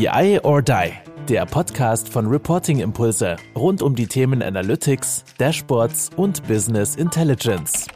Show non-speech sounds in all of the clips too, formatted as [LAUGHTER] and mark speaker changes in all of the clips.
Speaker 1: BI or Die, der Podcast von Reporting Impulse rund um die Themen Analytics, Dashboards und Business Intelligence.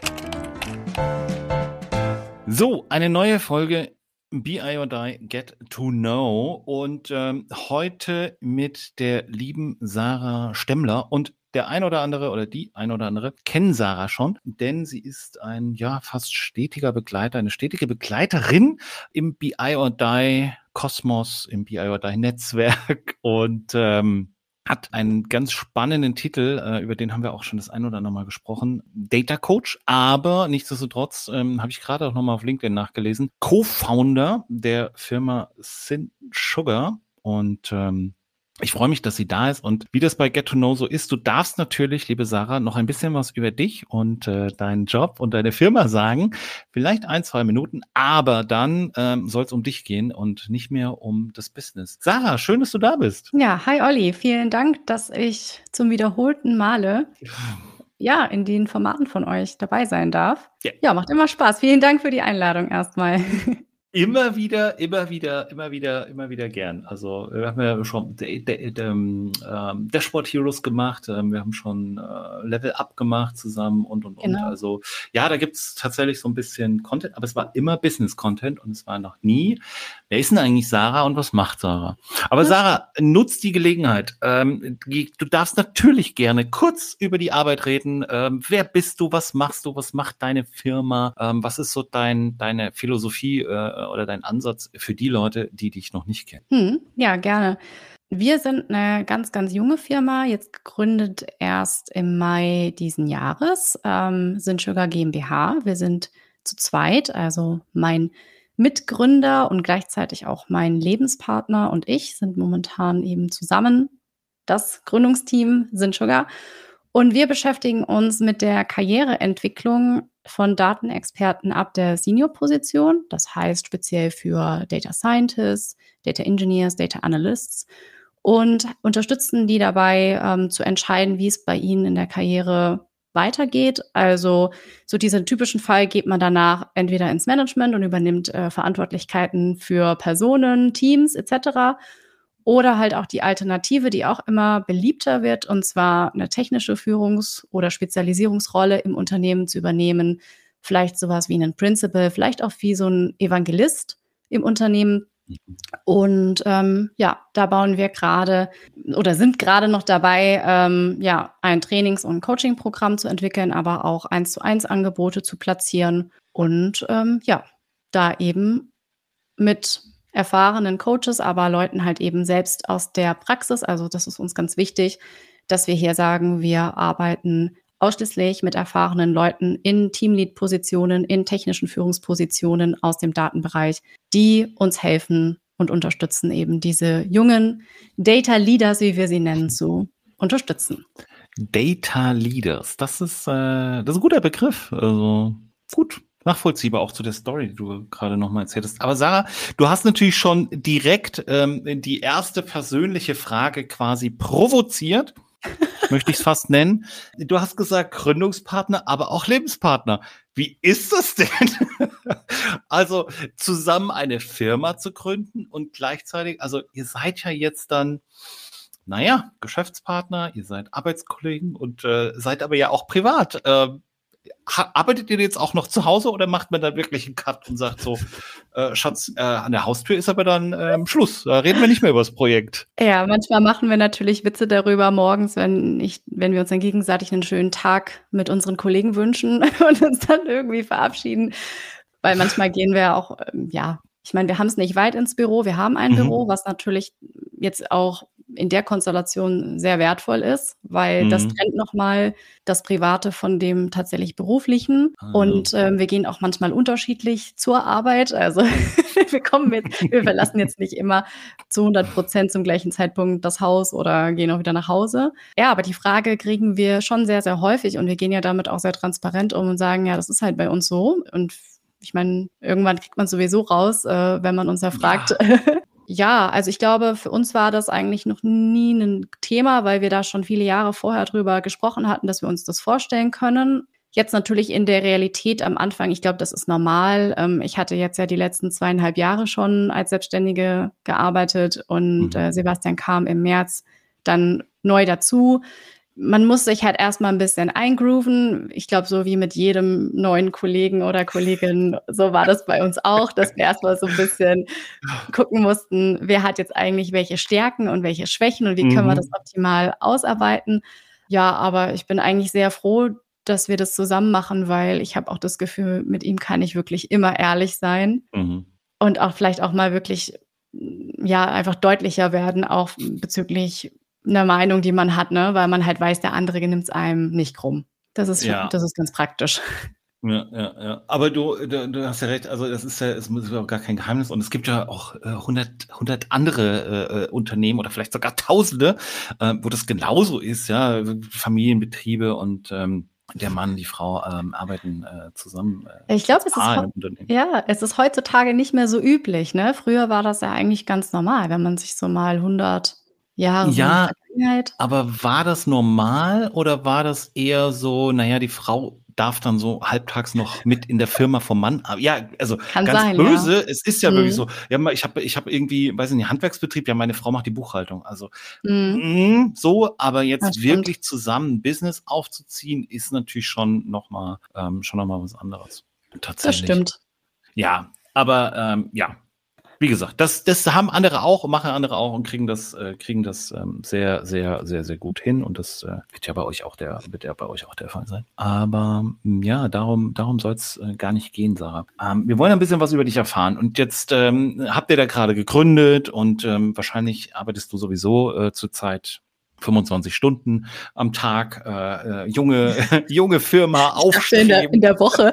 Speaker 2: So, eine neue Folge BI or Die Get to Know und ähm, heute mit der lieben Sarah Stemmler und der ein oder andere oder die ein oder andere kennen Sarah schon, denn sie ist ein ja fast stetiger Begleiter, eine stetige Begleiterin im BI or Die Kosmos, im BI or Die Netzwerk [LAUGHS] und ähm, hat einen ganz spannenden Titel, äh, über den haben wir auch schon das ein oder andere Mal gesprochen, Data Coach, aber nichtsdestotrotz ähm, habe ich gerade auch nochmal auf LinkedIn nachgelesen, Co-Founder der Firma Sin Sugar und ähm, ich freue mich, dass sie da ist und wie das bei Get to Know so ist, du darfst natürlich, liebe Sarah, noch ein bisschen was über dich und äh, deinen Job und deine Firma sagen. Vielleicht ein, zwei Minuten, aber dann ähm, soll es um dich gehen und nicht mehr um das Business. Sarah, schön, dass du da bist.
Speaker 3: Ja, hi Olli, vielen Dank, dass ich zum wiederholten Male ja in den Formaten von euch dabei sein darf. Ja, ja macht immer Spaß. Vielen Dank für die Einladung erstmal. [LAUGHS]
Speaker 2: Immer wieder, immer wieder, immer wieder, immer wieder gern. Also wir haben ja schon ähm, Dashboard Heroes gemacht, ähm, wir haben schon äh, Level Up gemacht zusammen und und genau. und. Also ja, da gibt es tatsächlich so ein bisschen Content, aber es war immer Business Content und es war noch nie. Wer ist denn eigentlich Sarah und was macht Sarah? Aber Sarah, nutzt die Gelegenheit. Ähm, du darfst natürlich gerne kurz über die Arbeit reden. wer bist du? Was machst du? Was macht deine Firma? was ist so dein, deine Philosophie? Äh, oder dein Ansatz für die Leute, die dich noch nicht kennen?
Speaker 3: Hm, ja, gerne. Wir sind eine ganz, ganz junge Firma, jetzt gegründet erst im Mai diesen Jahres, ähm, sind Sugar GmbH. Wir sind zu zweit, also mein Mitgründer und gleichzeitig auch mein Lebenspartner und ich sind momentan eben zusammen das Gründungsteam sind Sugar. Und wir beschäftigen uns mit der Karriereentwicklung von Datenexperten ab der Senior-Position, das heißt speziell für Data Scientists, Data Engineers, Data Analysts und unterstützen die dabei ähm, zu entscheiden, wie es bei ihnen in der Karriere weitergeht. Also so diesen typischen Fall geht man danach entweder ins Management und übernimmt äh, Verantwortlichkeiten für Personen, Teams etc. Oder halt auch die Alternative, die auch immer beliebter wird, und zwar eine technische Führungs- oder Spezialisierungsrolle im Unternehmen zu übernehmen. Vielleicht sowas wie einen Principal, vielleicht auch wie so ein Evangelist im Unternehmen. Und ähm, ja, da bauen wir gerade oder sind gerade noch dabei, ähm, ja, ein Trainings- und Coaching-Programm zu entwickeln, aber auch eins zu eins Angebote zu platzieren und ähm, ja, da eben mit erfahrenen Coaches, aber Leuten halt eben selbst aus der Praxis. Also das ist uns ganz wichtig, dass wir hier sagen, wir arbeiten ausschließlich mit erfahrenen Leuten in Teamlead-Positionen, in technischen Führungspositionen aus dem Datenbereich, die uns helfen und unterstützen, eben diese jungen Data Leaders, wie wir sie nennen, zu unterstützen.
Speaker 2: Data Leaders, das ist, äh, das ist ein guter Begriff. Also gut, nachvollziehbar auch zu der Story, die du gerade nochmal erzählt hast. Aber Sarah, du hast natürlich schon direkt ähm, die erste persönliche Frage quasi provoziert, möchte ich es fast nennen. Du hast gesagt Gründungspartner, aber auch Lebenspartner. Wie ist das denn? [LAUGHS] also zusammen eine Firma zu gründen und gleichzeitig, also ihr seid ja jetzt dann naja, Geschäftspartner, ihr seid Arbeitskollegen und äh, seid aber ja auch privat. Äh, arbeitet ihr jetzt auch noch zu Hause oder macht man da wirklich einen Cut und sagt so, äh, Schatz, äh, an der Haustür ist aber dann ähm, Schluss, da reden wir nicht mehr über das Projekt.
Speaker 3: Ja, manchmal machen wir natürlich Witze darüber morgens, wenn, ich, wenn wir uns dann gegenseitig einen schönen Tag mit unseren Kollegen wünschen [LAUGHS] und uns dann irgendwie verabschieden. Weil manchmal gehen wir auch, ähm, ja, ich meine, wir haben es nicht weit ins Büro, wir haben ein mhm. Büro, was natürlich jetzt auch in der Konstellation sehr wertvoll ist, weil mhm. das trennt nochmal das Private von dem tatsächlich Beruflichen. Ah. Und ähm, wir gehen auch manchmal unterschiedlich zur Arbeit. Also [LAUGHS] wir kommen mit, wir verlassen jetzt nicht immer zu 100 Prozent zum gleichen Zeitpunkt das Haus oder gehen auch wieder nach Hause. Ja, aber die Frage kriegen wir schon sehr, sehr häufig und wir gehen ja damit auch sehr transparent um und sagen, ja, das ist halt bei uns so. Und ich meine, irgendwann kriegt man sowieso raus, äh, wenn man uns ja fragt, ja. [LAUGHS] Ja, also ich glaube, für uns war das eigentlich noch nie ein Thema, weil wir da schon viele Jahre vorher drüber gesprochen hatten, dass wir uns das vorstellen können. Jetzt natürlich in der Realität am Anfang, ich glaube, das ist normal. Ähm, ich hatte jetzt ja die letzten zweieinhalb Jahre schon als Selbstständige gearbeitet und mhm. äh, Sebastian kam im März dann neu dazu. Man muss sich halt erstmal ein bisschen eingrooven. Ich glaube, so wie mit jedem neuen Kollegen oder Kollegin, so war das bei uns auch, dass wir erstmal so ein bisschen gucken mussten, wer hat jetzt eigentlich welche Stärken und welche Schwächen und wie können mhm. wir das optimal ausarbeiten. Ja, aber ich bin eigentlich sehr froh, dass wir das zusammen machen, weil ich habe auch das Gefühl, mit ihm kann ich wirklich immer ehrlich sein mhm. und auch vielleicht auch mal wirklich ja einfach deutlicher werden, auch bezüglich einer Meinung, die man hat, ne, weil man halt weiß, der andere nimmt es einem nicht krumm. Das ist ja. das ist ganz praktisch.
Speaker 2: Ja, ja, ja. Aber du, du, du, hast ja recht, also das ist ja, es ist ja gar kein Geheimnis und es gibt ja auch äh, 100, 100 andere äh, äh, Unternehmen oder vielleicht sogar Tausende, äh, wo das genauso ist, ja, Familienbetriebe und ähm, der Mann, die Frau ähm, arbeiten äh, zusammen.
Speaker 3: Äh, ich glaube, es ist ja, es ist heutzutage nicht mehr so üblich. Ne? Früher war das ja eigentlich ganz normal, wenn man sich so mal 100 Jahre
Speaker 2: ja, aber war das normal oder war das eher so, naja, die Frau darf dann so halbtags noch mit in der Firma vom Mann. Ja, also Kann ganz sein, böse. Ja. Es ist ja mhm. wirklich so. Ja, ich habe ich hab irgendwie, weiß ich nicht, Handwerksbetrieb. Ja, meine Frau macht die Buchhaltung. Also mhm. mh, so, aber jetzt wirklich zusammen Business aufzuziehen, ist natürlich schon noch mal ähm, schon noch mal was anderes.
Speaker 3: Tatsächlich. Das stimmt.
Speaker 2: Ja, aber ähm, ja, wie gesagt, das, das haben andere auch und machen andere auch und kriegen das, äh, kriegen das ähm, sehr, sehr, sehr, sehr gut hin. Und das äh, wird ja bei euch auch der, wird ja bei euch auch der Fall sein. Aber mm, ja, darum, darum soll es äh, gar nicht gehen, Sarah. Ähm, wir wollen ein bisschen was über dich erfahren. Und jetzt ähm, habt ihr da gerade gegründet und ähm, wahrscheinlich arbeitest du sowieso äh, zurzeit 25 Stunden am Tag, äh, äh junge, [LAUGHS] junge Firma aufstehen.
Speaker 3: In der, in der Woche.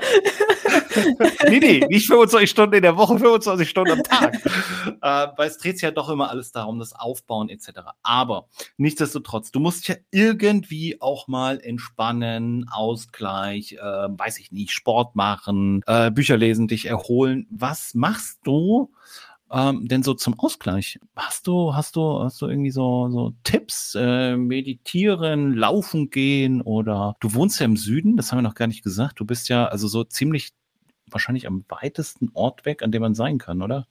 Speaker 2: Nee, nee, nicht 25 Stunden in der Woche, 25 Stunden am Tag. [LAUGHS] äh, weil es dreht sich ja doch immer alles darum, das Aufbauen etc. Aber nichtsdestotrotz, du musst ja irgendwie auch mal entspannen, Ausgleich, äh, weiß ich nicht, Sport machen, äh, Bücher lesen, dich erholen. Was machst du? Ähm, denn so zum Ausgleich, hast du, hast du, hast du irgendwie so, so Tipps, äh, meditieren, laufen gehen oder du wohnst ja im Süden, das haben wir noch gar nicht gesagt. Du bist ja also so ziemlich wahrscheinlich am weitesten Ort weg, an dem man sein kann, oder?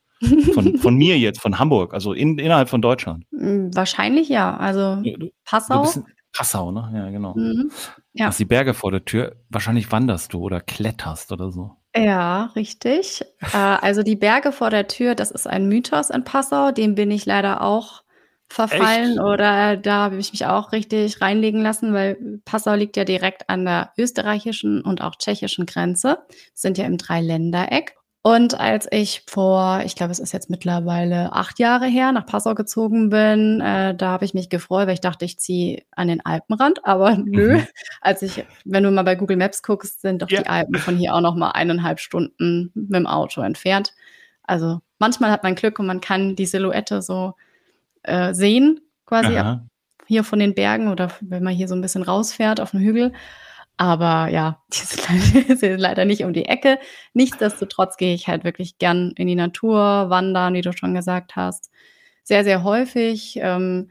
Speaker 2: Von, von mir jetzt, von Hamburg, also in, innerhalb von Deutschland.
Speaker 3: Mm, wahrscheinlich ja. Also Passau.
Speaker 2: Passau, ne? Ja, genau. Mhm. Ja. Hast die Berge vor der Tür. Wahrscheinlich wanderst du oder kletterst oder so.
Speaker 3: Ja, richtig. äh, also die Berge vor der Tür, das ist ein Mythos in Passau. Dem bin ich leider auch verfallen Echt? oder da habe ich mich auch richtig reinlegen lassen, weil Passau liegt ja direkt an der österreichischen und auch tschechischen Grenze, sind ja im Dreiländereck. Und als ich vor, ich glaube, es ist jetzt mittlerweile acht Jahre her, nach Passau gezogen bin, äh, da habe ich mich gefreut, weil ich dachte, ich ziehe an den Alpenrand. Aber nö, mhm. als ich, wenn du mal bei Google Maps guckst, sind doch ja. die Alpen von hier auch noch mal eineinhalb Stunden mit dem Auto entfernt. Also manchmal hat man Glück und man kann die Silhouette so äh, sehen, quasi ab, hier von den Bergen oder wenn man hier so ein bisschen rausfährt auf den Hügel. Aber ja, [LAUGHS] die sind, leider, [LAUGHS] leider nicht um die Ecke. Nichtsdestotrotz gehe ich halt wirklich gern in die Natur, wandern, wie du schon gesagt hast. Sehr, sehr häufig. Ähm,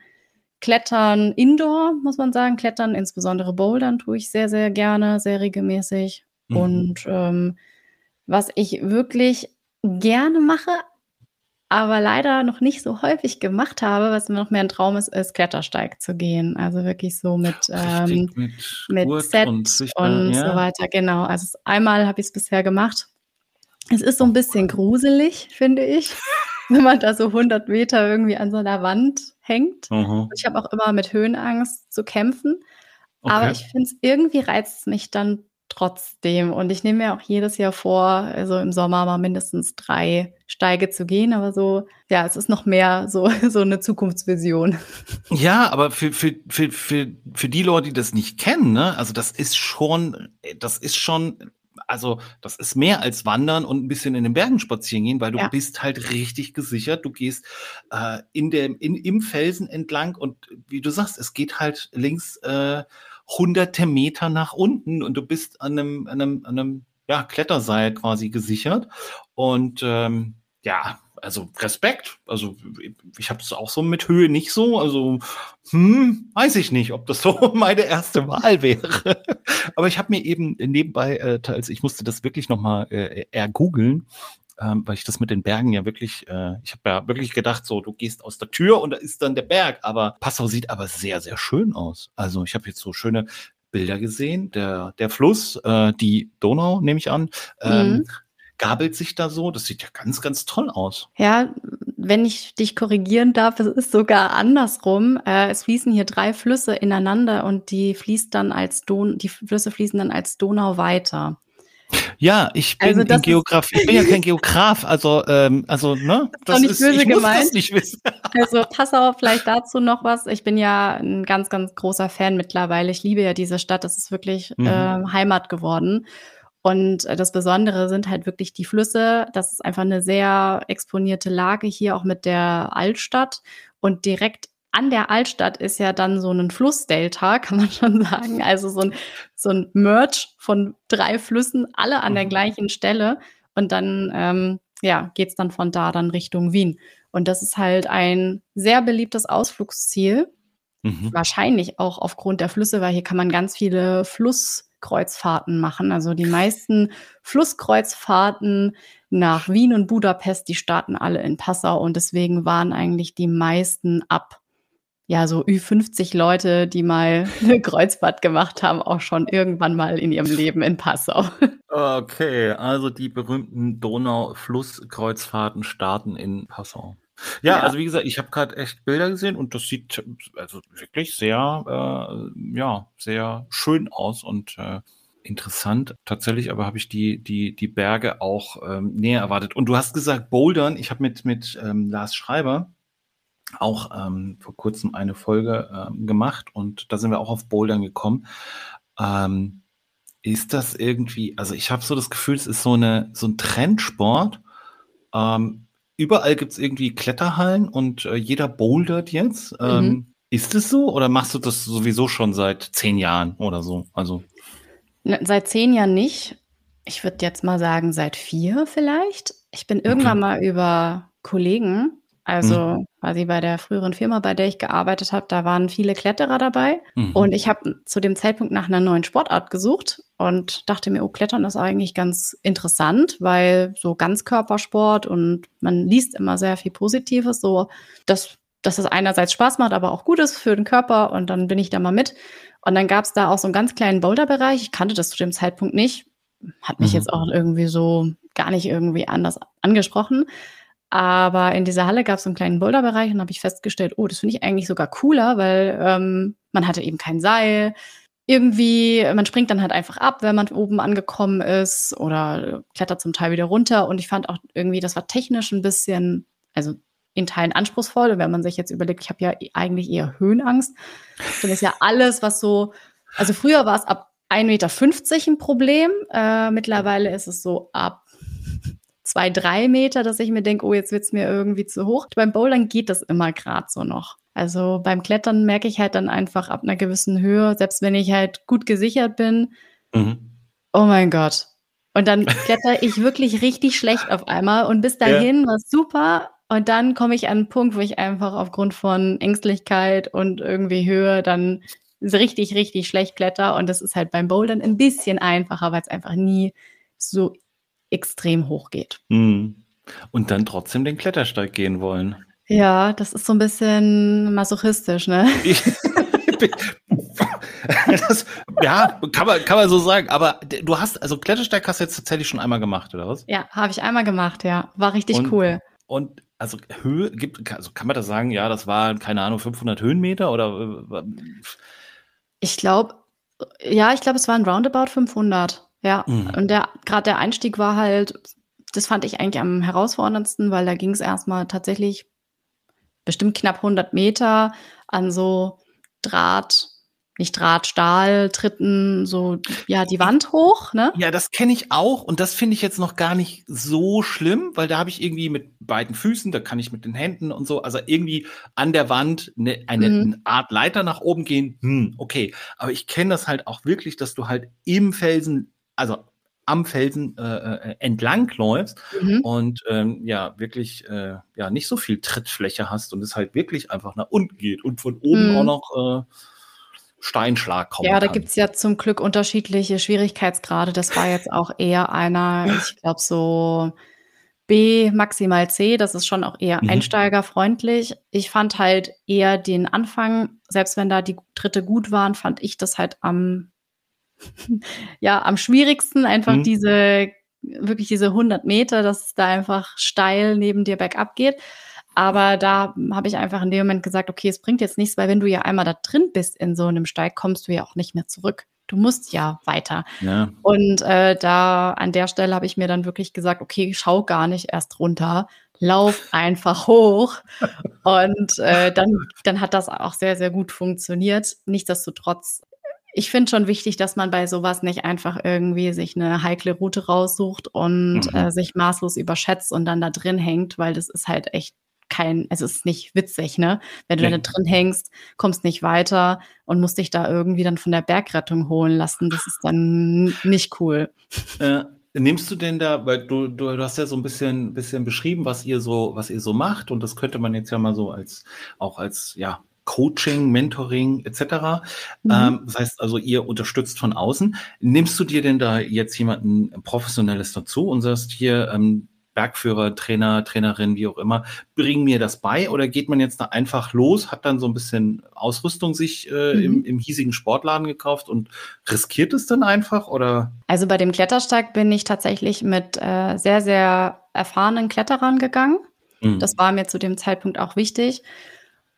Speaker 3: Klettern indoor, muss man sagen. Klettern, insbesondere Bouldern, tue ich sehr, sehr gerne, sehr regelmäßig. Mhm. Und ähm, was ich wirklich gerne mache, aber leider noch nicht so häufig gemacht habe, was mir noch mehr ein Traum ist, ist Klettersteig zu gehen. Also wirklich so mit, ähm, mit, mit Set und, sicher, und ja. so weiter. Genau. Also einmal habe ich es bisher gemacht. Es ist so ein bisschen gruselig, finde ich, [LAUGHS] wenn man da so 100 Meter irgendwie an so einer Wand hängt. Mhm. Ich habe auch immer mit Höhenangst zu kämpfen. Okay. Aber ich finde es irgendwie reizt es mich dann trotzdem. Und ich nehme mir auch jedes Jahr vor, also im Sommer mal mindestens drei Steige zu gehen, aber so, ja, es ist noch mehr so, [LAUGHS] so eine Zukunftsvision.
Speaker 2: Ja, aber für, für, für, für, für die Leute, die das nicht kennen, ne, also das ist schon, das ist schon, also das ist mehr als Wandern und ein bisschen in den Bergen spazieren gehen, weil du ja. bist halt richtig gesichert. Du gehst äh, in dem, in, im Felsen entlang und wie du sagst, es geht halt links äh, hunderte Meter nach unten und du bist an einem, an einem, an einem ja, Kletterseil quasi gesichert. Und ähm, ja, also Respekt. Also ich habe es auch so mit Höhe nicht so. Also hm, weiß ich nicht, ob das so [LAUGHS] meine erste Wahl wäre. Aber ich habe mir eben nebenbei, äh, als ich musste das wirklich noch mal äh, ergoogeln, ähm, weil ich das mit den Bergen ja wirklich, äh, ich habe ja wirklich gedacht, so du gehst aus der Tür und da ist dann der Berg. Aber Passau sieht aber sehr, sehr schön aus. Also ich habe jetzt so schöne Bilder gesehen. Der, der Fluss, äh, die Donau, nehme ich an, ähm, mhm. gabelt sich da so. Das sieht ja ganz, ganz toll aus.
Speaker 3: Ja, wenn ich dich korrigieren darf, es ist sogar andersrum. Äh, es fließen hier drei Flüsse ineinander und die fließt dann als Don die Flüsse fließen dann als Donau weiter.
Speaker 2: Ja, ich bin also in Geografie, ich bin ja kein Geograf, also ähm, also ne,
Speaker 3: das nicht ist böse ich gemeint. das nicht wissen. [LAUGHS] Also pass auf, vielleicht dazu noch was. Ich bin ja ein ganz ganz großer Fan mittlerweile. Ich liebe ja diese Stadt, das ist wirklich mhm. äh, Heimat geworden. Und äh, das Besondere sind halt wirklich die Flüsse. Das ist einfach eine sehr exponierte Lage hier auch mit der Altstadt und direkt an der Altstadt ist ja dann so ein Flussdelta, [LAUGHS] kann man schon sagen. Also so ein, so ein Merch von drei Flüssen, alle an der mhm. gleichen Stelle. Und dann, ähm, ja, geht's dann von da dann Richtung Wien. Und das ist halt ein sehr beliebtes Ausflugsziel. Mhm. Wahrscheinlich auch aufgrund der Flüsse, weil hier kann man ganz viele Flusskreuzfahrten machen. Also die meisten Flusskreuzfahrten nach Wien und Budapest, die starten alle in Passau und deswegen waren eigentlich die meisten ab ja, so Ü50 Leute, die mal [LAUGHS] eine Kreuzfahrt gemacht haben, auch schon irgendwann mal in ihrem Leben in Passau. [LAUGHS]
Speaker 2: Okay, also die berühmten Donau-Flusskreuzfahrten starten in Passau. Ja, ja, also wie gesagt, ich habe gerade echt Bilder gesehen und das sieht also wirklich sehr, äh, ja, sehr schön aus und äh, interessant. Tatsächlich, aber habe ich die, die, die Berge auch ähm, näher erwartet. Und du hast gesagt, Bouldern. Ich habe mit, mit ähm, Lars Schreiber auch ähm, vor kurzem eine Folge ähm, gemacht und da sind wir auch auf Bouldern gekommen. Ähm, ist das irgendwie, also ich habe so das Gefühl, es ist so, eine, so ein Trendsport. Ähm, überall gibt es irgendwie Kletterhallen und äh, jeder bouldert jetzt. Ähm, mhm. Ist es so oder machst du das sowieso schon seit zehn Jahren oder so? Also
Speaker 3: Seit zehn Jahren nicht. Ich würde jetzt mal sagen, seit vier vielleicht. Ich bin irgendwann okay. mal über Kollegen also mhm. quasi bei der früheren Firma, bei der ich gearbeitet habe, da waren viele Kletterer dabei. Mhm. Und ich habe zu dem Zeitpunkt nach einer neuen Sportart gesucht und dachte mir, oh, Klettern ist eigentlich ganz interessant, weil so Ganzkörpersport und man liest immer sehr viel Positives, so dass, dass es einerseits Spaß macht, aber auch gut ist für den Körper. Und dann bin ich da mal mit. Und dann gab es da auch so einen ganz kleinen Boulderbereich. Ich kannte das zu dem Zeitpunkt nicht. Hat mich mhm. jetzt auch irgendwie so gar nicht irgendwie anders angesprochen. Aber in dieser Halle gab es einen kleinen Boulderbereich und habe ich festgestellt, oh, das finde ich eigentlich sogar cooler, weil ähm, man hatte eben kein Seil. Irgendwie, man springt dann halt einfach ab, wenn man oben angekommen ist oder klettert zum Teil wieder runter. Und ich fand auch irgendwie, das war technisch ein bisschen, also in Teilen anspruchsvoll. Und wenn man sich jetzt überlegt, ich habe ja eigentlich eher Höhenangst, dann ist ja alles, was so, also früher war es ab 1,50 Meter ein Problem. Äh, mittlerweile ist es so ab zwei, drei Meter, dass ich mir denke, oh, jetzt wird es mir irgendwie zu hoch. Beim Bouldern geht das immer gerade so noch. Also beim Klettern merke ich halt dann einfach ab einer gewissen Höhe, selbst wenn ich halt gut gesichert bin, mhm. oh mein Gott. Und dann kletter ich wirklich richtig schlecht auf einmal. Und bis dahin ja. war es super. Und dann komme ich an einen Punkt, wo ich einfach aufgrund von Ängstlichkeit und irgendwie Höhe dann richtig, richtig schlecht kletter. Und das ist halt beim Bouldern ein bisschen einfacher, weil es einfach nie so extrem hoch geht.
Speaker 2: Mhm. Und dann trotzdem den Klettersteig gehen wollen.
Speaker 3: Ja, das ist so ein bisschen masochistisch, ne? [LAUGHS]
Speaker 2: das, ja, kann man, kann man so sagen. Aber du hast, also Klettersteig hast du jetzt tatsächlich schon einmal gemacht, oder was?
Speaker 3: Ja, habe ich einmal gemacht, ja. War richtig und, cool.
Speaker 2: Und also Höhe gibt, also kann man das sagen, ja, das war, keine Ahnung, 500 Höhenmeter oder? Äh,
Speaker 3: ich glaube, ja, ich glaube, es waren roundabout 500. Ja, mhm. und der gerade der Einstieg war halt, das fand ich eigentlich am herausforderndsten, weil da ging es erstmal tatsächlich bestimmt knapp 100 Meter an so Draht, nicht Draht, Stahl, Tritten, so, ja, die Wand hoch, ne?
Speaker 2: Ja, das kenne ich auch und das finde ich jetzt noch gar nicht so schlimm, weil da habe ich irgendwie mit beiden Füßen, da kann ich mit den Händen und so, also irgendwie an der Wand ne, eine, mhm. eine Art Leiter nach oben gehen, hm, okay. Aber ich kenne das halt auch wirklich, dass du halt im Felsen also am Felsen äh, äh entlang läufst mhm. und ähm, ja, wirklich äh, ja nicht so viel Trittfläche hast und es halt wirklich einfach nach unten geht und von oben mhm. auch noch äh, Steinschlag kommen
Speaker 3: Ja, da gibt es ja zum Glück unterschiedliche Schwierigkeitsgrade. Das war jetzt auch eher einer, ich glaube so B maximal C, das ist schon auch eher mhm. einsteigerfreundlich. Ich fand halt eher den Anfang, selbst wenn da die Dritte gut waren, fand ich das halt am, [LAUGHS] ja, am schwierigsten, einfach mhm. diese, wirklich diese 100 Meter, dass es da einfach steil neben dir bergab geht. Aber da habe ich einfach in dem Moment gesagt, okay, es bringt jetzt nichts, weil wenn du ja einmal da drin bist in so einem Steig, kommst du ja auch nicht mehr zurück. Du musst ja weiter. Ja. Und äh, da an der Stelle habe ich mir dann wirklich gesagt, okay, schau gar nicht erst runter, lauf einfach hoch. Und äh, dann, dann hat das auch sehr, sehr gut funktioniert. Nichtsdestotrotz ich finde schon wichtig, dass man bei sowas nicht einfach irgendwie sich eine heikle Route raussucht und mhm. äh, sich maßlos überschätzt und dann da drin hängt, weil das ist halt echt kein, es ist nicht witzig, ne? Wenn du nee. da drin hängst, kommst nicht weiter und musst dich da irgendwie dann von der Bergrettung holen lassen. Das ist dann nicht cool.
Speaker 2: Äh, nimmst du denn da, weil du, du, du hast ja so ein bisschen, bisschen beschrieben, was ihr so, was ihr so macht, und das könnte man jetzt ja mal so als auch als ja Coaching, Mentoring etc. Mhm. Ähm, das heißt also, ihr unterstützt von außen. Nimmst du dir denn da jetzt jemanden Professionelles dazu und sagst hier, ähm, Bergführer, Trainer, Trainerin, wie auch immer, bringen mir das bei oder geht man jetzt da einfach los, hat dann so ein bisschen Ausrüstung sich äh, mhm. im, im hiesigen Sportladen gekauft und riskiert es dann einfach oder?
Speaker 3: Also bei dem Klettersteig bin ich tatsächlich mit äh, sehr, sehr erfahrenen Kletterern gegangen. Mhm. Das war mir zu dem Zeitpunkt auch wichtig.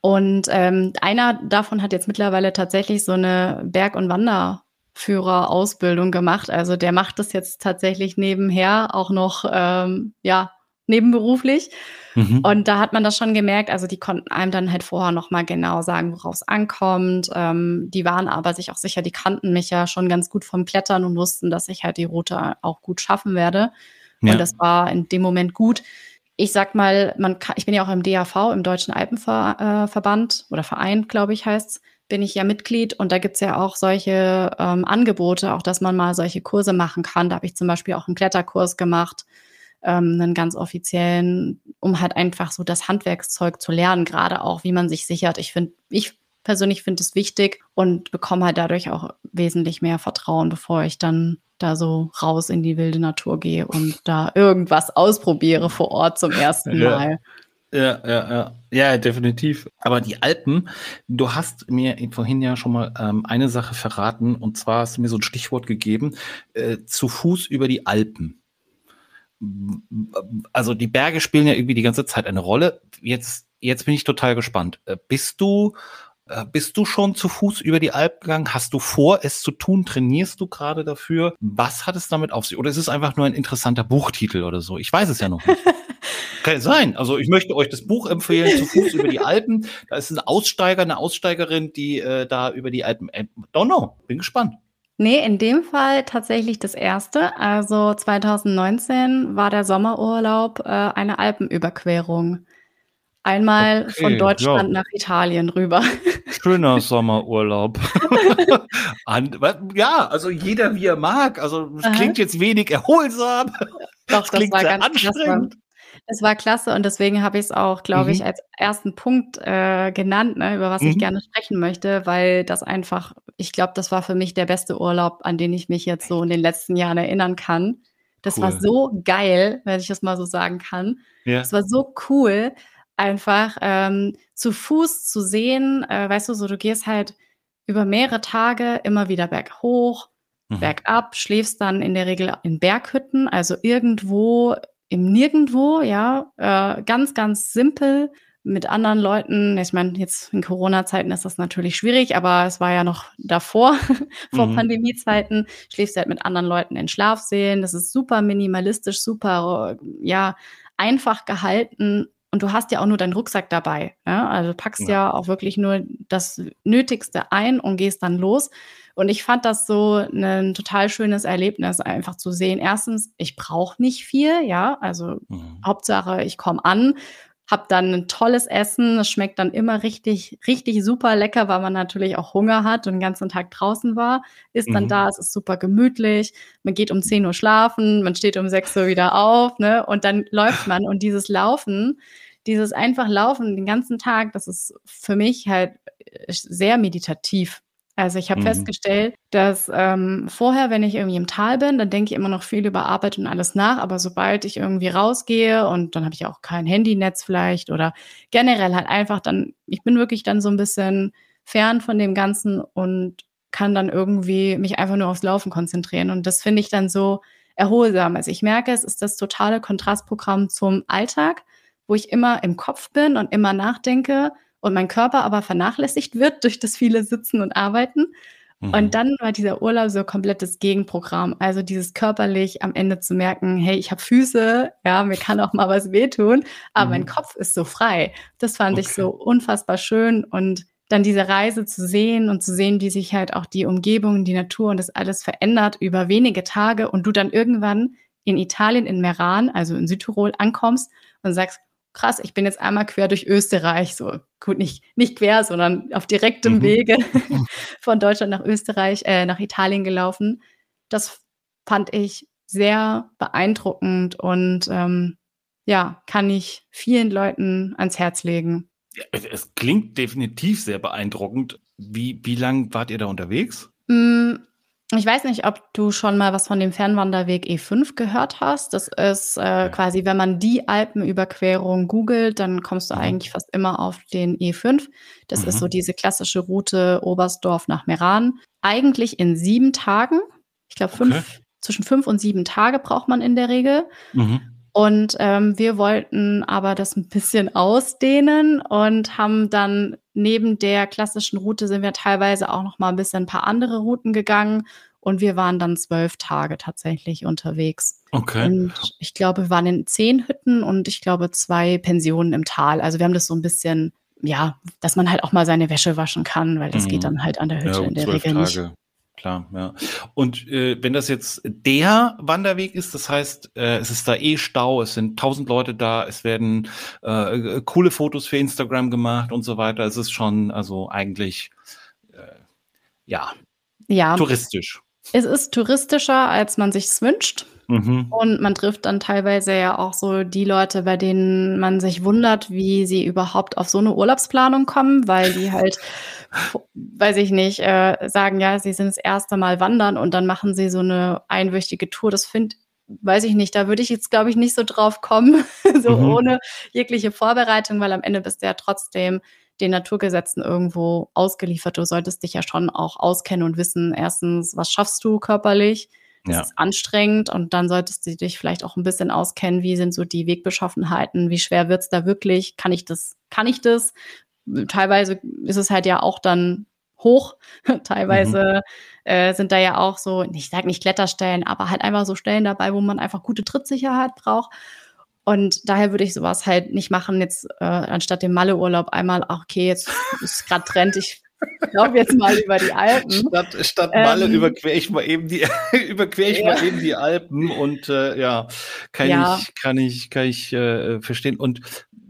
Speaker 3: Und ähm, einer davon hat jetzt mittlerweile tatsächlich so eine Berg- und Wander- Führerausbildung gemacht. Also der macht das jetzt tatsächlich nebenher auch noch, ähm, ja, nebenberuflich. Mhm. Und da hat man das schon gemerkt. Also die konnten einem dann halt vorher noch mal genau sagen, worauf es ankommt. Ähm, die waren aber sich auch sicher, die kannten mich ja schon ganz gut vom Klettern und wussten, dass ich halt die Route auch gut schaffen werde. Ja. Und das war in dem Moment gut. Ich sag mal, man kann, ich bin ja auch im DAV, im Deutschen Alpenverband oder Verein, glaube ich, heißt es bin ich ja Mitglied und da gibt es ja auch solche ähm, Angebote, auch dass man mal solche Kurse machen kann. Da habe ich zum Beispiel auch einen Kletterkurs gemacht, ähm, einen ganz offiziellen, um halt einfach so das Handwerkszeug zu lernen, gerade auch, wie man sich sichert. Ich finde, ich persönlich finde es wichtig und bekomme halt dadurch auch wesentlich mehr Vertrauen, bevor ich dann da so raus in die wilde Natur gehe und da irgendwas ausprobiere vor Ort zum ersten Mal.
Speaker 2: Ja, ja, ja. Ja, definitiv. Aber die Alpen, du hast mir vorhin ja schon mal ähm, eine Sache verraten, und zwar hast du mir so ein Stichwort gegeben, äh, zu Fuß über die Alpen. Also die Berge spielen ja irgendwie die ganze Zeit eine Rolle. Jetzt, jetzt bin ich total gespannt. Äh, bist du bist du schon zu Fuß über die Alpen gegangen? Hast du vor, es zu tun? Trainierst du gerade dafür? Was hat es damit auf sich? Oder ist es einfach nur ein interessanter Buchtitel oder so? Ich weiß es ja noch nicht. [LAUGHS] Kann sein. Also ich möchte euch das Buch empfehlen, zu Fuß über die Alpen. Da ist ein Aussteiger, eine Aussteigerin, die äh, da über die Alpen. Äh, don't know. Bin gespannt.
Speaker 3: Nee, in dem Fall tatsächlich das erste. Also 2019 war der Sommerurlaub äh, eine Alpenüberquerung. Einmal okay, von Deutschland ja. nach Italien rüber.
Speaker 2: Schöner [LAUGHS] Sommerurlaub. [LAUGHS] ja, also jeder wie er mag. Also es klingt jetzt wenig erholsam. [LAUGHS]
Speaker 3: Doch, das, das war ganz anstrengend. Es war klasse und deswegen habe ich es auch, glaube mhm. ich, als ersten Punkt äh, genannt, ne, über was mhm. ich gerne sprechen möchte, weil das einfach, ich glaube, das war für mich der beste Urlaub, an den ich mich jetzt so in den letzten Jahren erinnern kann. Das cool. war so geil, wenn ich das mal so sagen kann. Ja. Es war so cool, einfach ähm, zu Fuß zu sehen, äh, weißt du, so du gehst halt über mehrere Tage immer wieder berghoch, mhm. bergab, schläfst dann in der Regel in Berghütten, also irgendwo im Nirgendwo, ja, äh, ganz, ganz simpel mit anderen Leuten. Ich meine, jetzt in Corona-Zeiten ist das natürlich schwierig, aber es war ja noch davor, [LAUGHS] vor mhm. Pandemie-Zeiten, schläfst du halt mit anderen Leuten in Schlafsälen. Das ist super minimalistisch, super, ja, einfach gehalten und du hast ja auch nur deinen Rucksack dabei. Ja? Also packst ja. ja. auch wirklich nur das Nötigste ein und gehst dann los. Und ich fand das so ein total schönes Erlebnis, einfach zu sehen. Erstens, ich brauche nicht viel, ja. Also mhm. Hauptsache, ich komme an, habe dann ein tolles Essen. Es schmeckt dann immer richtig, richtig super lecker, weil man natürlich auch Hunger hat und den ganzen Tag draußen war. Ist dann
Speaker 2: Mhm.
Speaker 3: da, es ist super gemütlich. Man geht um 10 Uhr schlafen, man steht um 6 Uhr wieder auf, ne? Und dann läuft man. Und dieses Laufen, dieses einfach Laufen den ganzen Tag, das ist für mich halt äh, sehr meditativ. Also ich habe
Speaker 2: Mhm.
Speaker 3: festgestellt, dass ähm, vorher, wenn ich irgendwie im Tal bin, dann denke ich immer noch viel über Arbeit und alles nach. Aber sobald ich irgendwie rausgehe und dann habe ich auch kein Handynetz vielleicht oder generell halt einfach dann, ich bin wirklich dann so ein bisschen fern von dem Ganzen und kann dann irgendwie mich einfach nur aufs Laufen konzentrieren. Und das finde ich dann so erholsam. Also ich merke, es ist das totale Kontrastprogramm zum Alltag, wo ich immer im Kopf bin und immer nachdenke und mein Körper aber vernachlässigt wird durch das viele Sitzen und Arbeiten.
Speaker 2: Mhm.
Speaker 3: Und dann war dieser Urlaub so komplettes Gegenprogramm. Also dieses körperlich am Ende zu merken, hey, ich habe Füße, ja, mir kann auch mal was wehtun, aber
Speaker 2: Mhm.
Speaker 3: mein Kopf ist so frei. Das fand ich
Speaker 2: Okay.
Speaker 3: so unfassbar schön und dann diese Reise zu sehen und zu sehen, wie sich halt auch die Umgebung, die Natur und das alles verändert über wenige Tage und du dann irgendwann in Italien, in Meran, also in Südtirol, ankommst und sagst, krass, ich bin jetzt einmal quer durch Österreich, so gut, nicht, nicht quer, sondern auf direktem
Speaker 2: Mhm.
Speaker 3: Wege [LAUGHS] von Deutschland nach Österreich, äh, nach Italien gelaufen. Das fand ich sehr beeindruckend und ähm, ja, kann ich vielen Leuten ans Herz legen.
Speaker 2: Es klingt definitiv sehr beeindruckend. Wie, wie lang wart ihr da unterwegs?
Speaker 3: Mm, Ich weiß nicht, ob du schon mal was von dem Fernwanderweg E5 gehört hast. Das ist äh, quasi, wenn man die Alpenüberquerung googelt, dann kommst du
Speaker 2: Mhm.
Speaker 3: eigentlich fast immer auf den E5. Das ist
Speaker 2: Mhm.
Speaker 3: so diese klassische Route Oberstdorf nach Meran. Eigentlich in sieben Tagen. Ich glaube, fünf,
Speaker 2: Okay.
Speaker 3: zwischen fünf und sieben Tage braucht man in der Regel.
Speaker 2: Mhm.
Speaker 3: Und ähm, wir wollten aber das ein bisschen ausdehnen und haben dann neben der klassischen Route sind wir teilweise auch noch mal ein bisschen ein paar andere Routen gegangen und wir waren dann zwölf Tage tatsächlich unterwegs.
Speaker 2: Okay.
Speaker 3: Und ich glaube, wir waren in zehn Hütten und ich glaube zwei Pensionen im Tal. Also wir haben das so ein bisschen, ja, dass man halt auch mal seine Wäsche waschen kann, weil das
Speaker 2: Mhm.
Speaker 3: geht dann halt an der Hütte
Speaker 2: Ja,
Speaker 3: in der Regel nicht.
Speaker 2: Klar, ja. Und äh, wenn das jetzt der Wanderweg ist, das heißt, äh, es ist da eh Stau, es sind tausend Leute da, es werden äh, coole Fotos für Instagram gemacht und so weiter. Es ist schon, also eigentlich, äh, ja,
Speaker 3: Ja,
Speaker 2: touristisch.
Speaker 3: es ist touristischer, als man sich's wünscht.
Speaker 2: Mhm.
Speaker 3: Und man trifft dann teilweise ja auch so die Leute, bei denen man sich wundert, wie sie überhaupt auf so eine Urlaubsplanung kommen, weil die halt, weiß ich nicht, äh, sagen, ja, sie sind das erste Mal wandern und dann machen sie so eine einwöchige Tour. Das finde, weiß ich nicht, da würde ich jetzt, glaube ich, nicht so drauf kommen, [LAUGHS] so
Speaker 2: Mhm.
Speaker 3: ohne jegliche Vorbereitung, weil am Ende bist du ja trotzdem den Naturgesetzen irgendwo ausgeliefert. Du solltest dich ja schon auch auskennen und wissen, erstens, was schaffst du körperlich? Das
Speaker 2: Ja.
Speaker 3: ist anstrengend und dann solltest du dich vielleicht auch ein bisschen auskennen, wie sind so die Wegbeschaffenheiten, wie schwer wird's da wirklich, kann ich das, kann ich das? Teilweise ist es halt ja auch dann hoch, [LAUGHS] teilweise äh, sind da ja auch so, ich sage nicht Kletterstellen, aber halt einfach so Stellen dabei, wo man einfach gute Trittsicherheit braucht. Und daher würde ich sowas halt nicht machen, jetzt äh, anstatt dem Malle-Urlaub einmal, ach, okay, jetzt ist gerade Trend, ich laufe jetzt mal über die Alpen.
Speaker 2: Statt, statt
Speaker 3: Ähm,
Speaker 2: Malle überquere ich mal eben die, [LAUGHS] überquere ich
Speaker 3: Ja.
Speaker 2: mal eben die Alpen und äh, ja, kann
Speaker 3: Ja.
Speaker 2: ich, kann ich, kann ich äh, verstehen. Und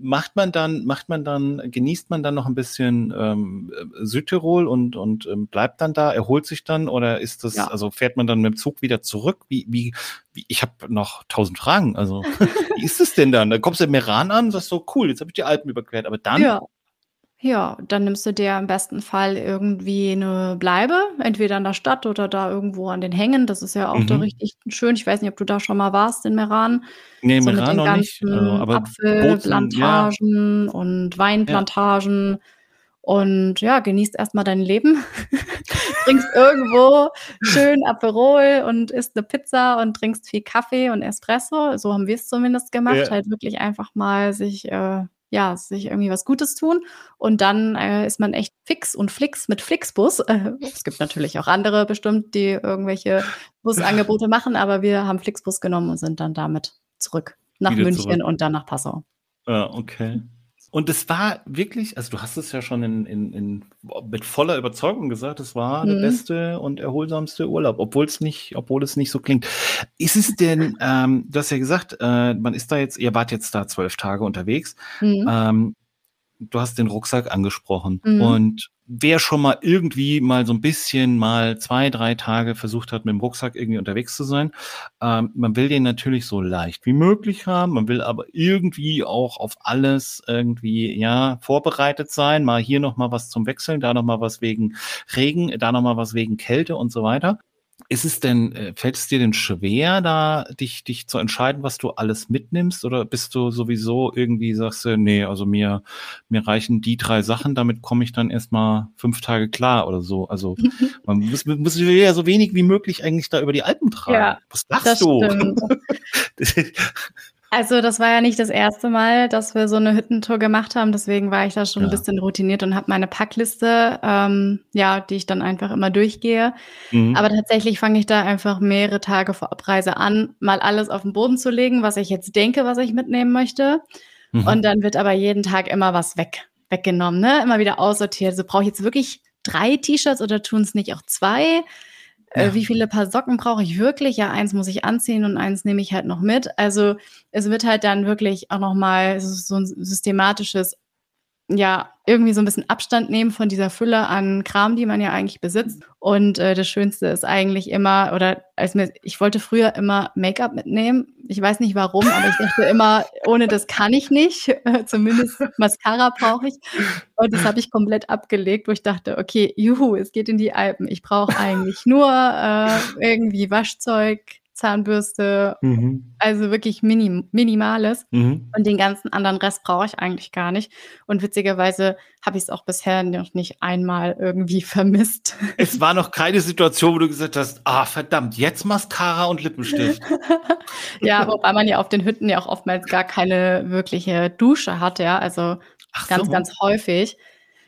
Speaker 2: macht man dann, macht man dann, genießt man dann noch ein bisschen ähm, Südtirol und, und ähm, bleibt dann da, erholt sich dann oder ist das,
Speaker 3: Ja.
Speaker 2: also fährt man dann mit dem Zug wieder zurück? Wie, wie, wie ich habe noch tausend Fragen. Also, [LAUGHS] wie ist es denn dann? Da kommst du in Meran an, sagst so, cool, jetzt habe ich die Alpen überquert, aber dann.
Speaker 3: Ja. Ja, dann nimmst du dir im besten Fall irgendwie eine Bleibe, entweder in der Stadt oder da irgendwo an den Hängen. Das ist ja auch da
Speaker 2: Mhm.
Speaker 3: richtig schön. Ich weiß nicht, ob du da schon mal warst in Meran.
Speaker 2: Nee,
Speaker 3: So
Speaker 2: Meran noch nicht, also, aber
Speaker 3: Apfelplantagen und Weinplantagen. Und ja, genießt erstmal dein Leben. [LAUGHS] trinkst irgendwo schön Aperol und isst eine Pizza und trinkst viel Kaffee und Espresso. So haben wir es zumindest gemacht.
Speaker 2: Ja.
Speaker 3: Halt wirklich einfach mal sich, äh, ja, sich irgendwie was Gutes tun. Und dann äh, ist man echt fix und flix mit Flixbus. Äh, es gibt natürlich auch andere bestimmt, die irgendwelche Busangebote machen, aber wir haben Flixbus genommen und sind dann damit zurück nach
Speaker 2: Wieder
Speaker 3: München
Speaker 2: zurück.
Speaker 3: und dann nach Passau.
Speaker 2: Ja, okay. Und es war wirklich, also du hast es ja schon in, in, in mit voller Überzeugung gesagt, es war mhm. der beste und erholsamste Urlaub, obwohl es nicht, obwohl es nicht so klingt. Ist es denn, ähm, du hast ja gesagt, äh, man ist da jetzt, ihr wart jetzt da zwölf Tage unterwegs. Mhm. Ähm, du hast den Rucksack angesprochen mhm. und wer schon mal irgendwie mal so ein bisschen mal zwei, drei Tage versucht hat, mit dem Rucksack irgendwie unterwegs zu sein, ähm, man will den natürlich so leicht wie möglich haben, man will aber irgendwie auch auf alles irgendwie, ja, vorbereitet sein, mal hier noch mal was zum Wechseln, da noch mal was wegen Regen, da noch mal was wegen Kälte und so weiter. Ist es denn, äh, fällt es dir denn schwer, da dich, dich zu entscheiden, was du alles mitnimmst? Oder bist du sowieso irgendwie, sagst du, nee, also mir, mir reichen die drei Sachen, damit komme ich dann erstmal fünf Tage klar oder so. Also [LAUGHS] man muss, muss ja so wenig wie möglich eigentlich da über die Alpen tragen. Ja, was machst du? [LAUGHS] [LAUGHS]
Speaker 3: Also das war ja nicht das erste Mal, dass wir so eine Hüttentour gemacht haben. Deswegen war ich da schon ja. ein bisschen routiniert und habe meine Packliste, ähm, ja, die ich dann einfach immer durchgehe. Mhm. Aber tatsächlich fange ich da einfach mehrere Tage vor Abreise an, mal alles auf den Boden zu legen, was ich jetzt denke, was ich mitnehmen möchte. Mhm. Und dann wird aber jeden Tag immer was weg, weggenommen, ne? Immer wieder aussortiert. Also brauche ich jetzt wirklich drei T-Shirts oder tun es nicht auch zwei? Äh, ja. wie viele Paar Socken brauche ich wirklich? Ja, eins muss ich anziehen und eins nehme ich halt noch mit. Also es wird halt dann wirklich auch nochmal so ein systematisches ja, irgendwie so ein bisschen Abstand nehmen von dieser Fülle an Kram, die man ja eigentlich besitzt. Und äh, das Schönste ist eigentlich immer, oder als mir, ich wollte früher immer Make-up mitnehmen. Ich weiß nicht warum, aber ich dachte immer, ohne das kann ich nicht. [LAUGHS] Zumindest Mascara brauche ich. Und das habe ich komplett abgelegt, wo ich dachte, okay, juhu, es geht in die Alpen. Ich brauche eigentlich nur äh, irgendwie Waschzeug, Zahnbürste, mhm. also wirklich minim minimales. Mhm. Und den ganzen anderen Rest brauche ich eigentlich gar nicht. Und witzigerweise habe ich es auch bisher noch nicht einmal irgendwie [LAUGHS] vermisst.
Speaker 2: Es war noch keine Situation, wo du gesagt hast, ah, verdammt, jetzt Mascara und Lippenstift. [LAUGHS]
Speaker 3: ja, wobei man ja auf den Hütten ja auch oftmals gar keine wirkliche Dusche hat, ja, also Ach ganz, so. ganz häufig.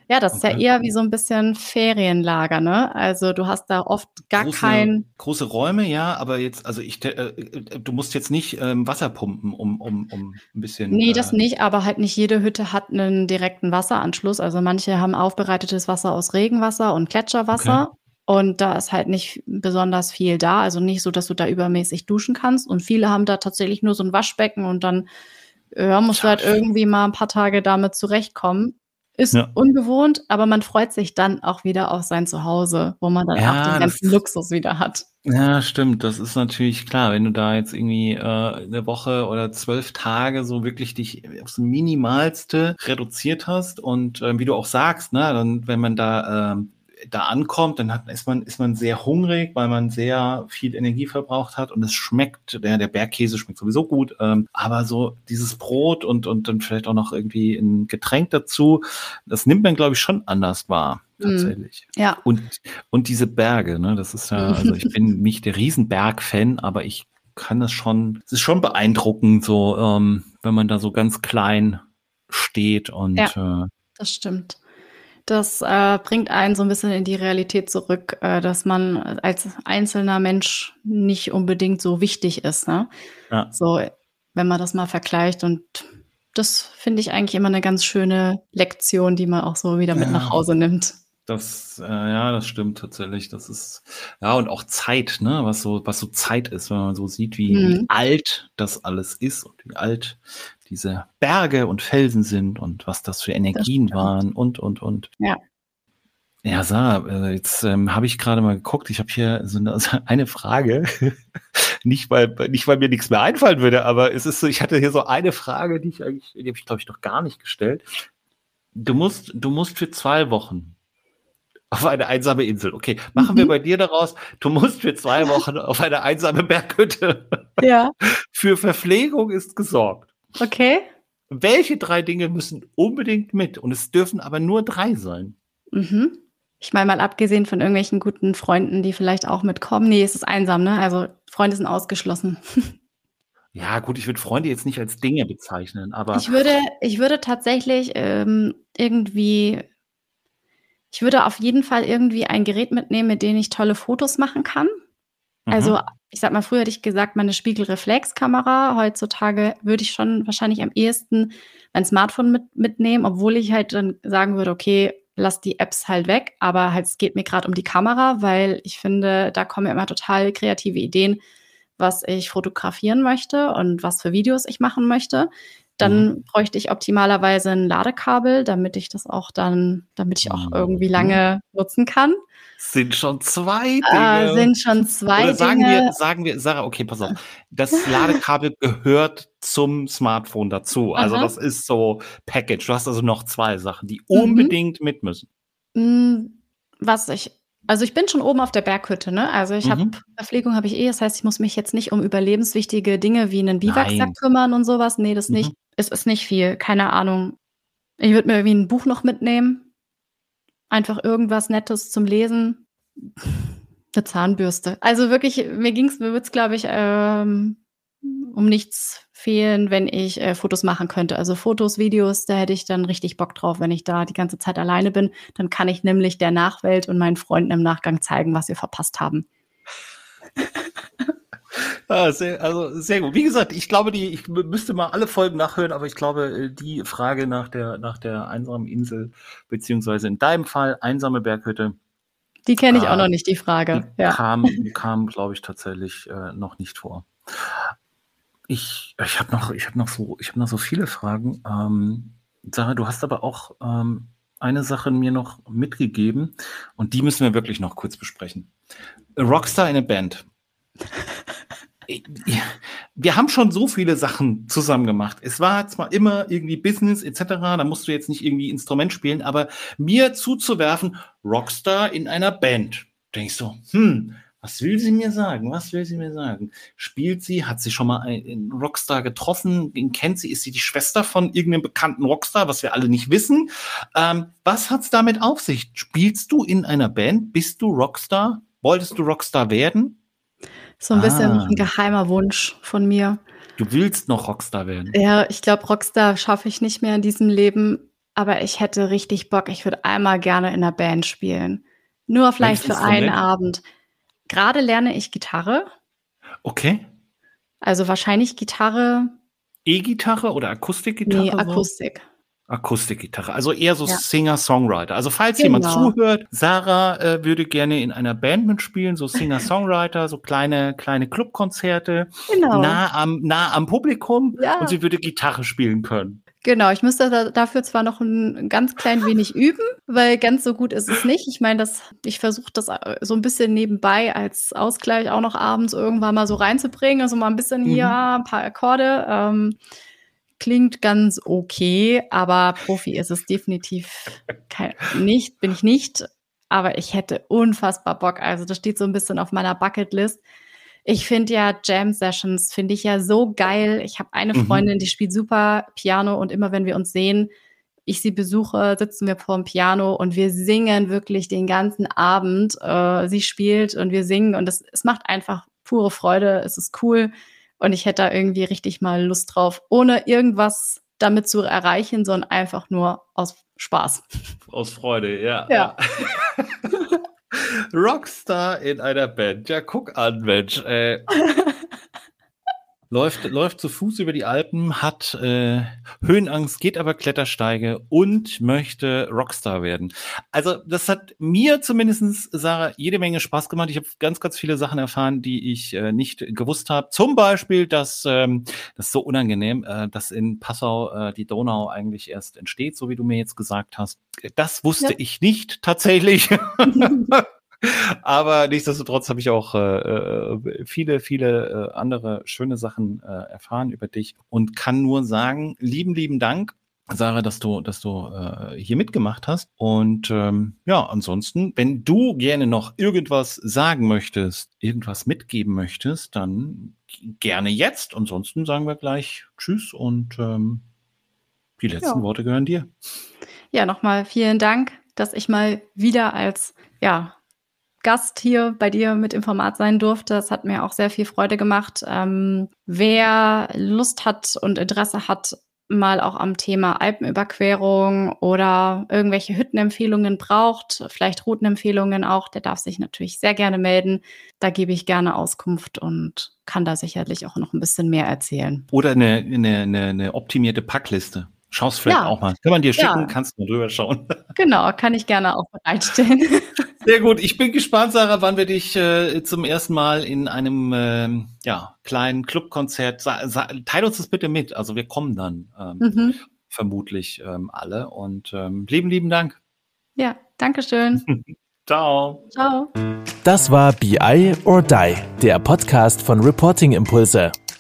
Speaker 3: Ja, das ist ja eher wie so ein bisschen Ferienlager, ne? Also du hast da oft gar
Speaker 2: große,
Speaker 3: kein.
Speaker 2: Große Räume, ja, aber jetzt, also ich, äh, du musst jetzt nicht ähm, Wasser pumpen, um, um, um ein bisschen.
Speaker 3: Nee, äh, das nicht, aber halt nicht jede Hütte hat einen direkten Wasseranschluss. Also manche haben aufbereitetes Wasser aus Regenwasser und Gletscherwasser. Okay. Und da ist halt nicht besonders viel da. Also nicht so, dass du da übermäßig duschen kannst. Und viele haben da tatsächlich nur so ein Waschbecken und dann ja, musst du halt irgendwie mal ein paar Tage damit zurechtkommen. Ist ja. ungewohnt, aber man freut sich dann auch wieder auf sein Zuhause, wo man dann ja, auch den ganzen Luxus wieder hat.
Speaker 2: Ja, stimmt. Das ist natürlich klar, wenn du da jetzt irgendwie äh, eine Woche oder zwölf Tage so wirklich dich aufs Minimalste reduziert hast und äh, wie du auch sagst, ne, dann, wenn man da äh, da ankommt, dann hat, ist, man, ist man sehr hungrig, weil man sehr viel Energie verbraucht hat und es schmeckt, der, der Bergkäse schmeckt sowieso gut, ähm, aber so dieses Brot und, und dann vielleicht auch noch irgendwie ein Getränk dazu, das nimmt man, glaube ich, schon anders wahr. Mhm. Tatsächlich.
Speaker 3: Ja.
Speaker 2: Und, und diese Berge, ne, das ist ja, [LAUGHS] also ich bin nicht der Riesenberg-Fan, aber ich kann das schon, es ist schon beeindruckend, so, ähm, wenn man da so ganz klein steht und
Speaker 3: ja, äh, das stimmt das äh, bringt einen so ein bisschen in die Realität zurück, äh, dass man als einzelner Mensch nicht unbedingt so wichtig ist. Ne? Ja. So, wenn man das mal vergleicht und das finde ich eigentlich immer eine ganz schöne Lektion, die man auch so wieder mit ja. nach Hause nimmt.
Speaker 2: Das, äh, ja, das stimmt tatsächlich. Das ist, ja, und auch Zeit, ne, was so, was so Zeit ist, wenn man so sieht, wie, mhm. wie alt das alles ist und wie alt diese Berge und Felsen sind und was das für Energien das waren und, und, und.
Speaker 3: Ja.
Speaker 2: Ja, Sarah, äh, jetzt ähm, habe ich gerade mal geguckt. Ich habe hier so eine, also eine Frage. [LAUGHS] nicht, weil, nicht, weil mir nichts mehr einfallen würde, aber es ist so, ich hatte hier so eine Frage, die ich eigentlich, die habe ich, glaube ich, noch gar nicht gestellt. Du musst, du musst für zwei Wochen auf eine einsame Insel. Okay, machen mhm. wir bei dir daraus, du musst für zwei Wochen auf eine einsame Berghütte.
Speaker 3: Ja. [LAUGHS]
Speaker 2: Für Verpflegung ist gesorgt.
Speaker 3: Okay.
Speaker 2: Welche drei Dinge müssen unbedingt mit? Und es dürfen aber nur drei sein.
Speaker 3: Mhm. Ich meine mal abgesehen von irgendwelchen guten Freunden, die vielleicht auch mitkommen. Nee, es ist einsam, ne? Also Freunde sind ausgeschlossen. [LAUGHS]
Speaker 2: Ja, gut, ich würde Freunde jetzt nicht als Dinge bezeichnen, aber.
Speaker 3: Ich würde, ich würde tatsächlich ähm, irgendwie, ich würde auf jeden Fall irgendwie ein Gerät mitnehmen, mit dem ich tolle Fotos machen kann. Also, ich sag mal, früher hätte ich gesagt, meine Spiegelreflexkamera. Heutzutage würde ich schon wahrscheinlich am ehesten mein Smartphone mit, mitnehmen, obwohl ich halt dann sagen würde, okay, lass die Apps halt weg, aber halt, es geht mir gerade um die Kamera, weil ich finde, da kommen ja immer total kreative Ideen, was ich fotografieren möchte und was für Videos ich machen möchte. Dann mhm. bräuchte ich optimalerweise ein Ladekabel, damit ich das auch dann, damit ich auch irgendwie mhm. lange nutzen kann.
Speaker 2: Sind schon zwei
Speaker 3: ah, Dinge. Äh, sind schon zwei
Speaker 2: Oder sagen
Speaker 3: Dinge.
Speaker 2: Wir, sagen wir, Sarah, okay, pass auf. Das Ladekabel gehört zum Smartphone dazu. Also Aha. das ist so Package. Du hast also noch zwei Sachen, die mhm. unbedingt mit müssen.
Speaker 3: Mm, was ich also ich bin schon oben auf der Berghütte, ne? Also ich mhm. habe Verpflegung habe ich eh, das heißt, ich muss mich jetzt nicht um überlebenswichtige Dinge wie einen Biwaksack kümmern und sowas. Nee, das mhm. nicht. Es ist nicht viel, keine Ahnung. Ich würde mir irgendwie ein Buch noch mitnehmen. Einfach irgendwas Nettes zum Lesen. Eine Zahnbürste. Also wirklich, mir ging's, mir wird's, glaube ich, ähm, um nichts fehlen, wenn ich äh, Fotos machen könnte. Also Fotos, Videos, da hätte ich dann richtig Bock drauf, wenn ich da die ganze Zeit alleine bin. Dann kann ich nämlich der Nachwelt und meinen Freunden im Nachgang zeigen, was wir verpasst haben. [LAUGHS]
Speaker 2: Ah, sehr, also sehr gut. Wie gesagt, ich glaube, die, ich müsste mal alle Folgen nachhören, aber ich glaube, äh, die Frage nach der, nach der einsamen Insel, beziehungsweise in deinem Fall einsame Berghütte.
Speaker 3: Die kenne ich äh, auch noch nicht, die Frage.
Speaker 2: Die ja. Kam, kam glaube ich, tatsächlich äh, noch nicht vor. Ich, ich habe noch, ich habe noch so, ich habe noch so viele Fragen. Ähm, Sarah, du hast aber auch ähm, eine Sache mir noch mitgegeben und die müssen wir wirklich noch kurz besprechen. Rockstar in a Band. Wir haben schon so viele Sachen zusammen gemacht. Es war zwar immer irgendwie Business etc., da musst du jetzt nicht irgendwie Instrument spielen, aber mir zuzuwerfen, Rockstar in einer Band, denke ich so, hm, was will sie mir sagen? Was will sie mir sagen? Spielt sie? Hat sie schon mal einen Rockstar getroffen? Den kennt sie? Ist sie die Schwester von irgendeinem bekannten Rockstar, was wir alle nicht wissen? Ähm, was hat's damit auf sich? Spielst du in einer Band? Bist du Rockstar? Wolltest du Rockstar werden?
Speaker 3: So ein bisschen ah. ein geheimer Wunsch von mir.
Speaker 2: Du willst noch Rockstar werden?
Speaker 3: Ja, ich glaube, Rockstar schaffe ich nicht mehr in diesem Leben. Aber ich hätte richtig Bock. Ich würde einmal gerne in einer Band spielen. Nur vielleicht für einen Abend. Gerade lerne ich Gitarre.
Speaker 2: Okay.
Speaker 3: Also wahrscheinlich Gitarre.
Speaker 2: E-Gitarre oder Akustikgitarre?
Speaker 3: Nee, Akustik.
Speaker 2: So? Akustikgitarre, also eher so ja. Singer-Songwriter. Also falls genau. jemand zuhört, Sarah äh, würde gerne in einer Band mitspielen, so Singer-Songwriter, so kleine kleine Clubkonzerte, genau. nah am nah am Publikum ja. und sie würde Gitarre spielen können.
Speaker 3: Genau, ich müsste da, dafür zwar noch ein ganz klein wenig üben, weil ganz so gut ist es nicht. Ich meine, das, ich versuche das äh, so ein bisschen nebenbei als Ausgleich auch noch abends irgendwann mal so reinzubringen. Also mal ein bisschen mhm. hier, ein paar Akkorde. Ähm, klingt ganz okay, aber Profi ist es definitiv kein, nicht, bin ich nicht. Aber ich hätte unfassbar Bock. Also das steht so ein bisschen auf meiner Bucketlist. Ich finde ja Jam Sessions, finde ich ja so geil. Ich habe eine mhm. Freundin, die spielt super Piano und immer wenn wir uns sehen, ich sie besuche, sitzen wir vor dem Piano und wir singen wirklich den ganzen Abend. Äh, sie spielt und wir singen und es, es macht einfach pure Freude. Es ist cool und ich hätte da irgendwie richtig mal Lust drauf, ohne irgendwas damit zu erreichen, sondern einfach nur aus Spaß.
Speaker 2: Aus Freude, ja. Ja. [LAUGHS] Rockstar in einer Band. Ja, guck an, Mensch. Äh, [LAUGHS] läuft, läuft zu Fuß über die Alpen, hat äh, Höhenangst, geht aber Klettersteige und möchte Rockstar werden. Also das hat mir zumindestens Sarah, jede Menge Spaß gemacht. Ich habe ganz, ganz viele Sachen erfahren, die ich äh, nicht gewusst habe. Zum Beispiel, dass ähm, das ist so unangenehm, äh, dass in Passau äh, die Donau eigentlich erst entsteht, so wie du mir jetzt gesagt hast. Das wusste ja. ich nicht tatsächlich. [LAUGHS] [LAUGHS] Aber nichtsdestotrotz habe ich auch äh, äh, viele, viele äh, andere schöne Sachen äh, erfahren über dich und kann nur sagen, lieben, lieben Dank. Sarah, dass du, dass du äh, hier mitgemacht hast. Und ähm, ja, ansonsten, wenn du gerne noch irgendwas sagen möchtest, irgendwas mitgeben möchtest, dann gerne jetzt. Ansonsten sagen wir gleich Tschüss und ähm, die letzten ja. Worte gehören dir.
Speaker 3: Ja, nochmal vielen Dank, dass ich mal wieder als ja, Gast hier bei dir mit im Format sein durfte. Es hat mir auch sehr viel Freude gemacht. Ähm, wer Lust hat und Interesse hat, mal auch am Thema Alpenüberquerung oder irgendwelche Hüttenempfehlungen braucht, vielleicht Routenempfehlungen auch, der darf sich natürlich sehr gerne melden. Da gebe ich gerne Auskunft und kann da sicherlich auch noch ein bisschen mehr erzählen.
Speaker 2: Oder eine, eine, eine optimierte Packliste. Schaust vielleicht ja. auch mal. Kann man dir schicken, ja. kannst du drüber schauen. [LAUGHS]
Speaker 3: Genau, kann ich gerne auch bereitstellen. [LAUGHS]
Speaker 2: Sehr gut. Ich bin gespannt, Sarah, wann wir dich äh, zum ersten Mal in einem äh, ja, kleinen Clubkonzert. Teil uns das bitte mit. Also wir kommen dann ähm, mhm. vermutlich ähm, alle. Und ähm, lieben, lieben Dank.
Speaker 3: Ja, danke schön. [LAUGHS]
Speaker 2: Ciao.
Speaker 3: Ciao.
Speaker 1: Das war BI or Die, der Podcast von Reporting Impulse.